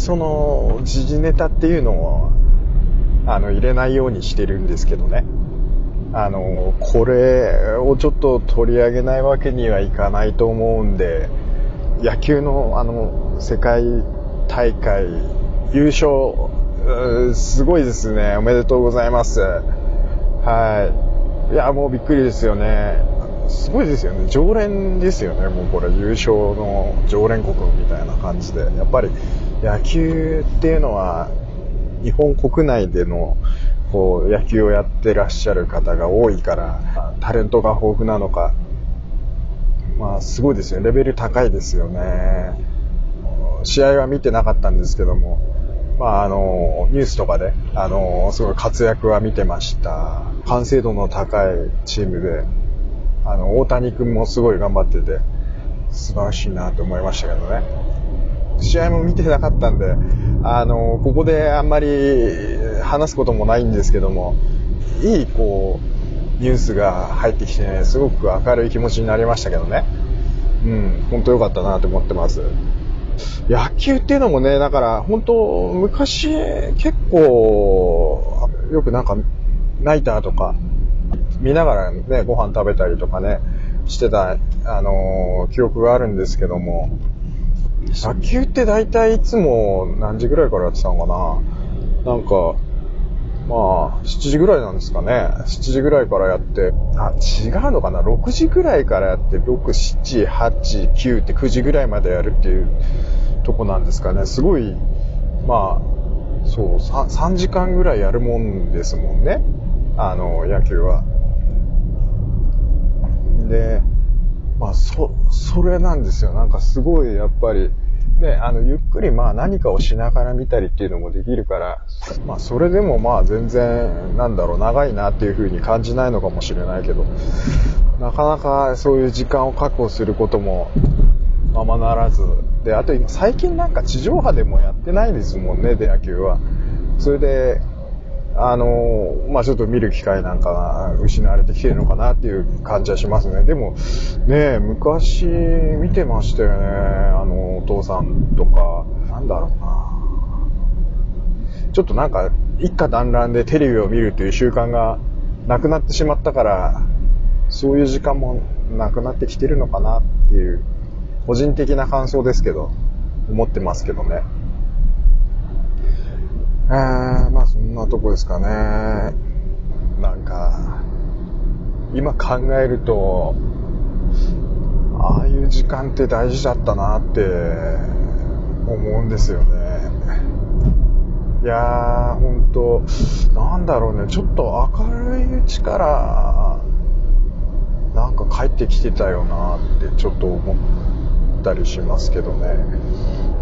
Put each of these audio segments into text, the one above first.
その時事ネタっていうのをあの入れないようにしてるんですけどね。あのこれをちょっと取り上げないわけにはいかないと思うんで野球のあの世界大会優勝すごいですね。おめでとうございます。はい。いやもうびっくりですよね。すごいですよね。常連ですよね。もうこれ優勝の常連国みたいな感じで。やっぱり野球っていうのは日本国内でのこう野球をやってらっしゃる方が多いからタレントが豊富なのかまあすごいですよレベル高いですよね。試合は見てなかったんですけどもまああのニュースとかであのすごい活躍は見てました。完成度の高いチームであの大谷君もすごい頑張ってて素晴らしいなと思いましたけどね。試合も見てなかったんであのここであんまり話すこともないんですけどもいいこうニュースが入ってきてねすごく明るい気持ちになりましたけどね。うん本当良かったなと思ってます。野球っていうのもねだから本当昔結構よくなんかナイターとか見ながらねご飯食べたりとかねしてたあのー、記憶があるんですけども野球って大体いつも何時ぐらいからやってたのかな？なんか、まあ、7時ぐらいなんですかね。7時ぐらいからやって、あ、違うのかな ?6 時ぐらいからやって、6、7、8、9って9時ぐらいまでやるっていうとこなんですかね。すごい、まあ、そう、3, 3時間ぐらいやるもんですもんね。あの、野球は。で、まあ、そ、それなんですよ。なんかすごい、やっぱり、ね、あの、ゆっくりまあ何かをしながら見たりっていうのもできるから、まあそれでもまあ全然、なんだろう、長いなっていう風に感じないのかもしれないけど、なかなかそういう時間を確保することもままならず、で、あと今最近なんか地上波でもやってないですもんね、で野球は。それで、あの、まあちょっと見る機会なんかが失われてきてるのかなっていう感じはしますね。でも、ね昔見てましたよね。あの、お父さんとか、なんだろうな。ちょっとなんか、一家団らんでテレビを見るという習慣がなくなってしまったから、そういう時間もなくなってきてるのかなっていう、個人的な感想ですけど、思ってますけどね。えー、まあんなとこですかね。なんか、今考えると、ああいう時間って大事だったなって思うんですよね。いやー、ほんと、なんだろうね、ちょっと明るいうちから、なんか帰ってきてたよなってちょっと思ったりしますけどね。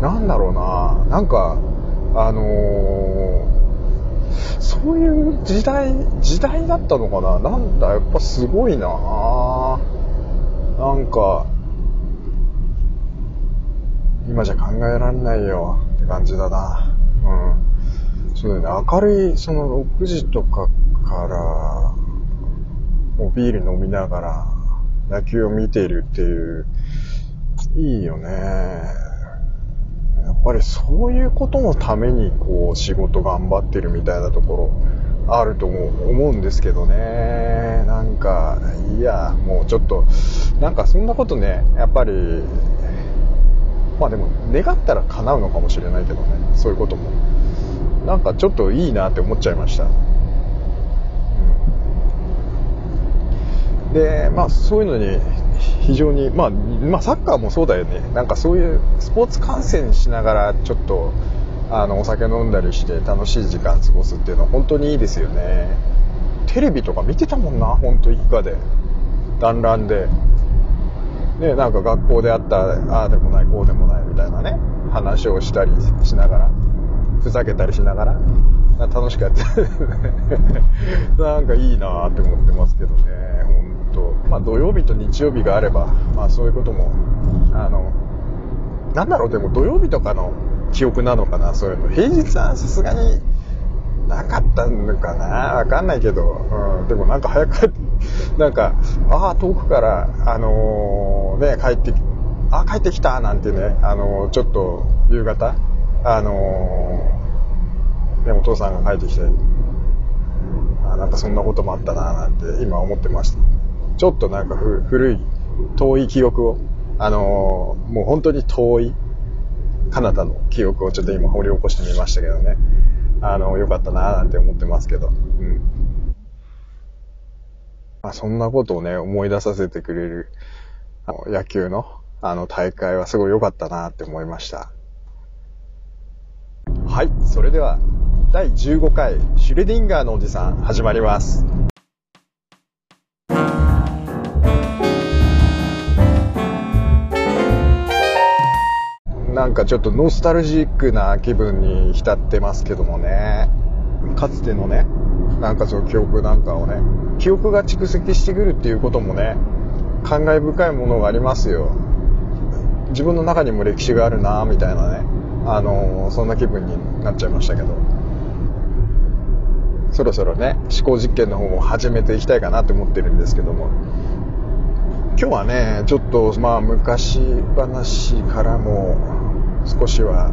なんだろうな、なんか、あのー、そういう時代、時代だったのかな？なんだ、やっぱすごいななんか、今じゃ考えられないよって感じだな。うん。そうだね、明るい、その6時とかから、もうビール飲みながら野球を見ているっていう、いいよね。ぱりそういうことのためにこう仕事頑張ってるみたいなところあると思うんですけどね。なんかいやもうちょっとなんかそんなことねやっぱりまあでも願ったら叶うのかもしれないけどねそういうことも。なんかちょっといいなって思っちゃいました、うん、でまあそういうのに非常に、まあ、まあ、サッカーもそうだよね。なんかそういうスポーツ観戦しながらちょっと、あの、お酒飲んだりして楽しい時間過ごすっていうのは本当にいいですよね。テレビとか見てたもんな、本当一家で。団らんで。ね、なんか学校であった、ああでもない、こうでもないみたいなね、話をしたりしながら、ふざけたりしながら、楽しくやって なんかいいなって思ってますけどね。まあ、土曜日と日曜日があれば、まあ、そういうことも、あの、なんだろう、でも土曜日とかの記憶なのかな、そういうの。平日はさすがになかったのかな、わかんないけど、うん、でもなんか早く帰って、なんか、ああ、遠くから、あのー、ね、帰ってき、ああ、帰ってきたなんてね、あのー、ちょっと夕方、あのー、ね、お父さんが帰ってきて、あなんかそんなこともあったななんて今思ってました。ちょっとなんか古い、遠い記憶を、あのー、もう本当に遠い、彼方の記憶をちょっと今掘り起こしてみましたけどね。あの、よかったななんて思ってますけど。うん。まあ、そんなことをね、思い出させてくれる、あの、野球の、あの、大会はすごい良かったなって思いました。はい、それでは、第15回、シュレディンガーのおじさん、始まります。なんかちょっとノスタルジックな気分に浸ってますけどもね。かつてのね、なんかその記憶なんかをね、記憶が蓄積してくるっていうこともね、感慨深いものがありますよ。自分の中にも歴史があるなみたいなね、あのー、そんな気分になっちゃいましたけど。そろそろね、思考実験の方も始めていきたいかなって思ってるんですけども。今日はね、ちょっとまあ昔話からも少しは、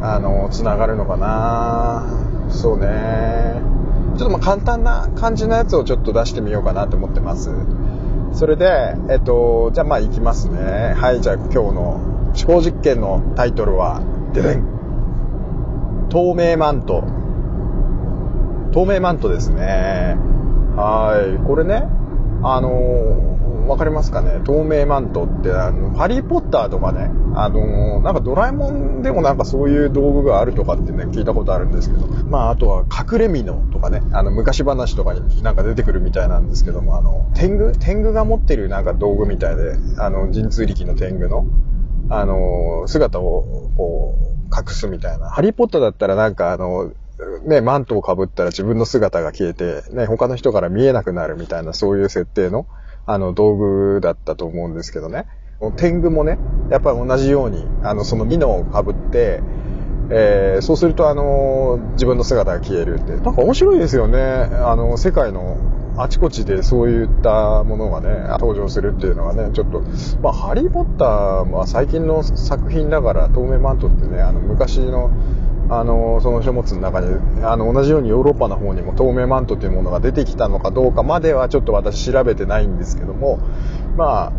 あの、つながるのかなそうね。ちょっとまあ簡単な感じのやつをちょっと出してみようかなと思ってます。それで、えっと、じゃあまあ行きますね。はい、じゃあ今日の思考実験のタイトルは、ででん透明マント。透明マントですね。はい。これね、あのわかりますかね？透明マントって、あの、ハリーポッターとかね、あのなんかドラえもんでもなんかそういう道具があるとかってね、聞いたことあるんですけど、まああとは隠れ蓑とかね、あの、昔話とかになんか出てくるみたいなんですけども、あの、天狗？天狗が持ってるなんか道具みたいで、あの、神通力の天狗の、あの、姿をこう、隠すみたいな。ハリーポッターだったらなんかあの、ね、マントをかぶったら自分の姿が消えて、ね、他の人から見えなくなるみたいな、そういう設定の、あの、道具だったと思うんですけどね。天狗もね、やっぱり同じように、あの、そのミノを被って、えー、そうすると、あの、自分の姿が消えるって。なんか面白いですよね。あの、世界のあちこちでそういったものがね、登場するっていうのはね、ちょっと、まあ、ハリーポッターは最近の作品だから、透明マントってね、あの、昔の、あの、その書物の中に、あの、同じようにヨーロッパの方にも透明マントというものが出てきたのかどうかまではちょっと私調べてないんですけども、まあ、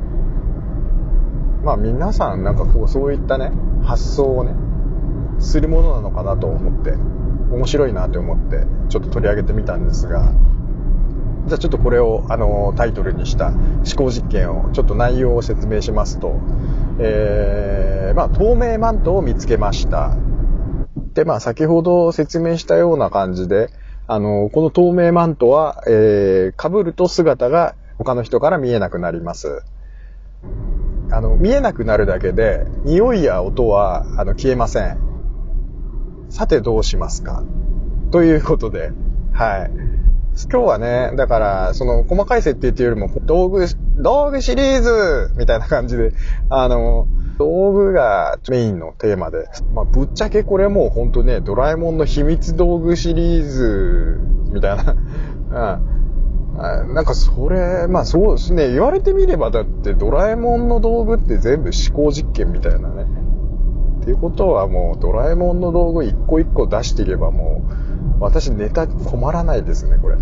まあ皆さんなんかこうそういったね、発想をね、するものなのかなと思って、面白いなって思って、ちょっと取り上げてみたんですが、じゃあちょっとこれをあのタイトルにした思考実験をちょっと内容を説明しますと、えー、まあ透明マントを見つけました。で、まあ先ほど説明したような感じで、あの、この透明マントは、えー、被ると姿が他の人から見えなくなります。あの、見えなくなるだけで、匂いや音は、あの、消えません。さてどうしますか？ということで、はい。今日はね、だから、その、細かい設定っていうよりも、道具、道具シリーズみたいな感じで、あの、道具がメインのテーマで、まあ、ぶっちゃけこれもうほんとね、ドラえもんの秘密道具シリーズ、みたいな。うん。なんかそれ、まあそうですね、言われてみればだってドラえもんの道具って全部思考実験みたいなね。っていうことはもうドラえもんの道具一個一個出していけばもう、私ネタ困らないですね、これ。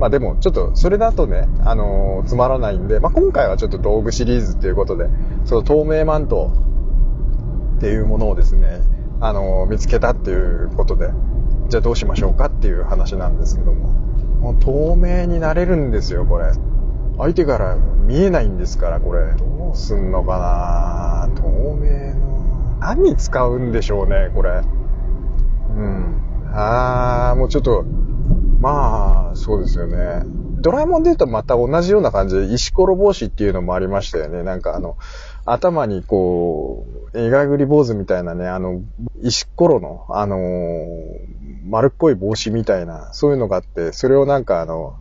まあでも、ちょっと、それだとね、あのー、つまらないんで、まあ今回はちょっと道具シリーズっていうことで、その透明マントっていうものをですね、あのー、見つけたっていうことで、じゃあどうしましょうかっていう話なんですけども。もう透明になれるんですよ、これ。相手から見えないんですから、これ。どうすんのかな？透明の。何に使うんでしょうね、これ。うん。あー、もうちょっと、まあ、そうですよね。ドラえもんで言うとまた同じような感じで石ころ帽子っていうのもありましたよね。なんかあの、頭にこう、映画ぐり坊主みたいなね、あの、石ころの、あの、丸っこい帽子みたいな、そういうのがあって、それをなんかあの、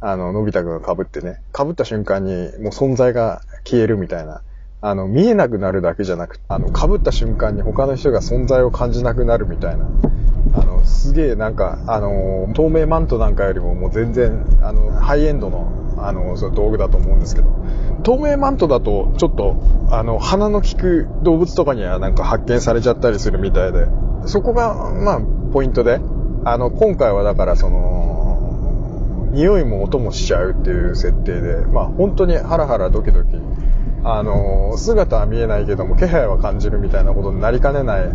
あの、のび太くんが被ってね、被った瞬間にもう存在が消えるみたいな。あの、見えなくなるだけじゃなくて、あの、被った瞬間に他の人が存在を感じなくなるみたいな。あの、すげえなんか、あの、透明マントなんかよりももう全然、あの、ハイエンドの、あの、その道具だと思うんですけど、透明マントだと、ちょっと、あの、鼻の利く動物とかにはなんか発見されちゃったりするみたいで、そこが、まあ、ポイントで、あの、今回はだからその、匂いも音もしちゃうっていう設定で、まあ、本当にハラハラドキドキ、あの、姿は見えないけども、気配は感じるみたいなことになりかねない、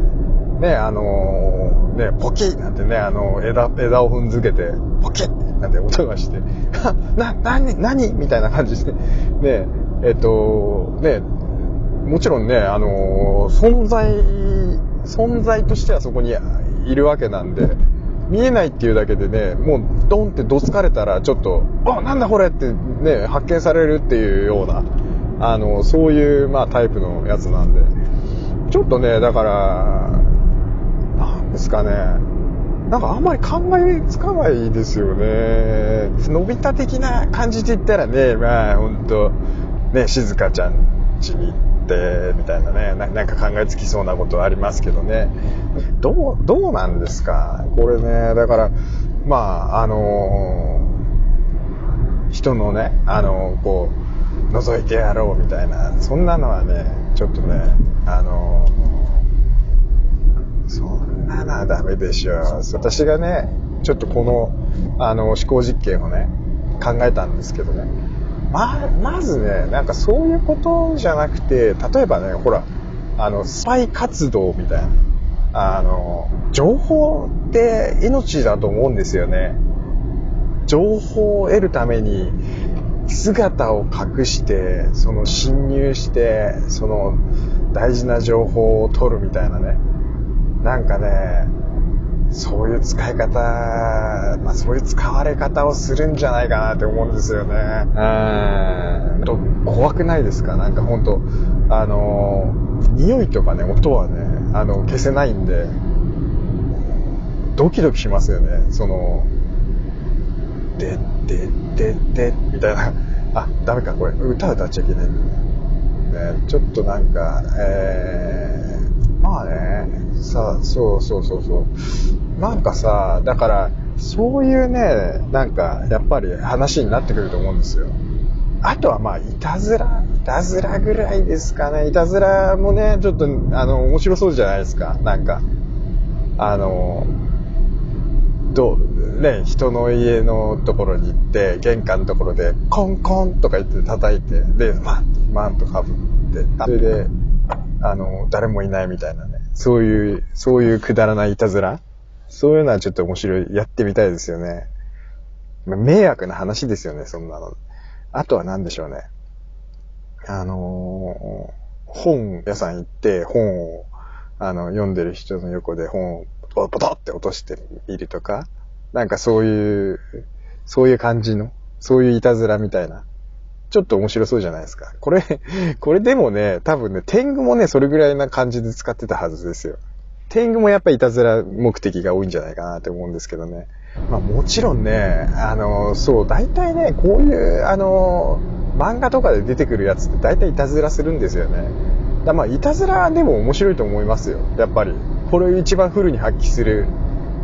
ね、あのね、ポキッなんてね、あの、枝、枝を踏んづけて、ポキッなんて音がして、な、な、に、何？みたいな感じで、ね、えっと、ね、もちろんね、あの存在、存在としてはそこにいるわけなんで、見えないっていうだけでね、もうドンってどつかれたらちょっと、あ、なんだこれってね、発見されるっていうような、あの、そういう、まあタイプのやつなんで、ちょっとね、だから、ですかね、なんかあんまり考えつかないですよね。のび太的な感じで言ったらね、まあほんと、ね、静香ちゃん家に行って、みたいなねな、なんか考えつきそうなことはありますけどね。どう、どうなんですか？これね、だから、まあ、あのー、人のね、あのー、こう、覗いてやろうみたいな、そんなのはね、ちょっとね、あのー、そんなダメでしょ。私がね、ちょっとこの、あの、思考実験をね、考えたんですけどね。ま、まずね、なんかそういうことじゃなくて、例えばね、ほら、あの、スパイ活動みたいな。あの、情報って命だと思うんですよね。情報を得るために姿を隠して、その侵入して、その大事な情報を取るみたいなね。なんかね、そういう使い方、まあそういう使われ方をするんじゃないかなって思うんですよね。うん。と、怖くないですか？なんか本当あの、匂いとかね、音はね、あの、消せないんで、ドキドキしますよね。その、で、で、で、で、みたいな。あ、ダメか、これ、歌歌っちゃいけないんだね。ちょっとなんか、えー、まあね、さ、そうそうそうそう。なんかさ、だから、そういうね、なんか、やっぱり話になってくると思うんですよ。あとはまあ、いたずら、いたずらぐらいですかね。いたずらもね、ちょっと、あの、面白そうじゃないですか。なんか、あの、どう、ね、人の家のところに行って、玄関のところで、コンコンとか言って叩いて、で、マン、マンとかぶって、それで、あの、誰もいないみたいなね。そういう、そういうくだらないいたずらそういうのはちょっと面白い、やってみたいですよね。迷惑な話ですよね、そんなの。あとは何でしょうね。あのー、本屋さん行って本を、あの、読んでる人の横で本をポトって落としてみるとか、なんかそういう、そういう感じの、そういういたずらみたいな。ちょっと面白そうじゃないですか。これ、これでもね、多分ね、天狗もね、それぐらいな感じで使ってたはずですよ。天狗もやっぱりいたずら目的が多いんじゃないかなって思うんですけどね。まあもちろんね、あの、そう、大体ね、こういう、あの、漫画とかで出てくるやつって大体いたずらするんですよね。だまあ、いたずらでも面白いと思いますよ。やっぱり。これを一番フルに発揮する、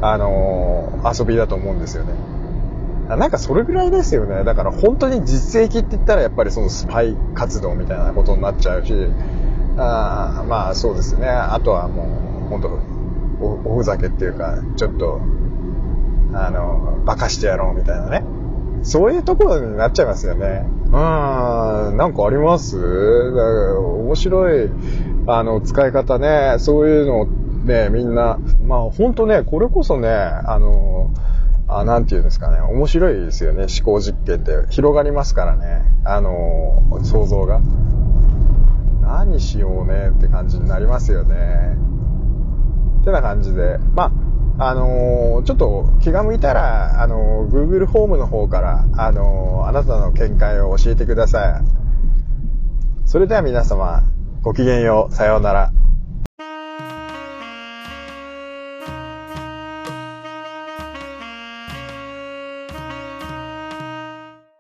あの遊びだと思うんですよね。なんかそれぐらいですよね。だから本当に実績って言ったらやっぱりそのスパイ活動みたいなことになっちゃうし、あまあそうですね。あとはもう本当お、おふざけっていうか、ちょっと、あの、化かしてやろうみたいなね。そういうところになっちゃいますよね。うん、なんかあります？だから面白い、あの、使い方ね。そういうのね、みんな、まあ本当ね、これこそね、あの、あなんて言うんですかね、面白いですよね、思考実験って。広がりますからね、あの、想像が。何しようねって感じになりますよね。ってな感じで、まあ、あのー、ちょっと気が向いたら、あのー、Google ホームの方から、あの、あなたの見解を教えてください。それでは皆様、ごきげんよう。さようなら。